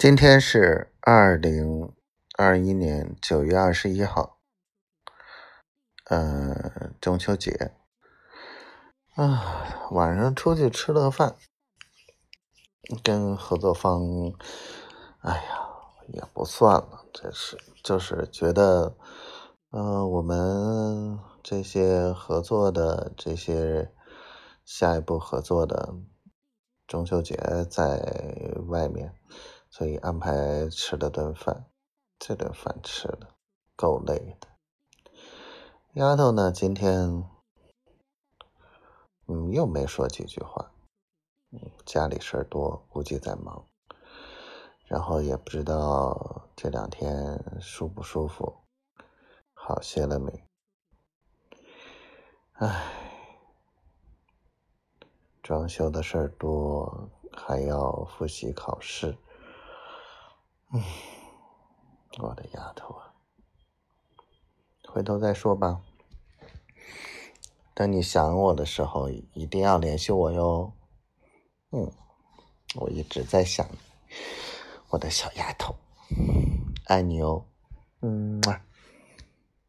今天是二零二一年九月二十一号，呃，中秋节啊，晚上出去吃了饭，跟合作方，哎呀，也不算了，这是就是觉得，呃，我们这些合作的这些下一步合作的中秋节在外面。所以安排吃了顿饭，这顿饭吃的够累的。丫头呢，今天嗯又没说几句话，嗯家里事儿多，估计在忙。然后也不知道这两天舒不舒服，好些了没？唉，装修的事儿多，还要复习考试。嗯，我的丫头啊，回头再说吧。等你想我的时候，一定要联系我哟。嗯，我一直在想你，我的小丫头，爱你哦。嗯。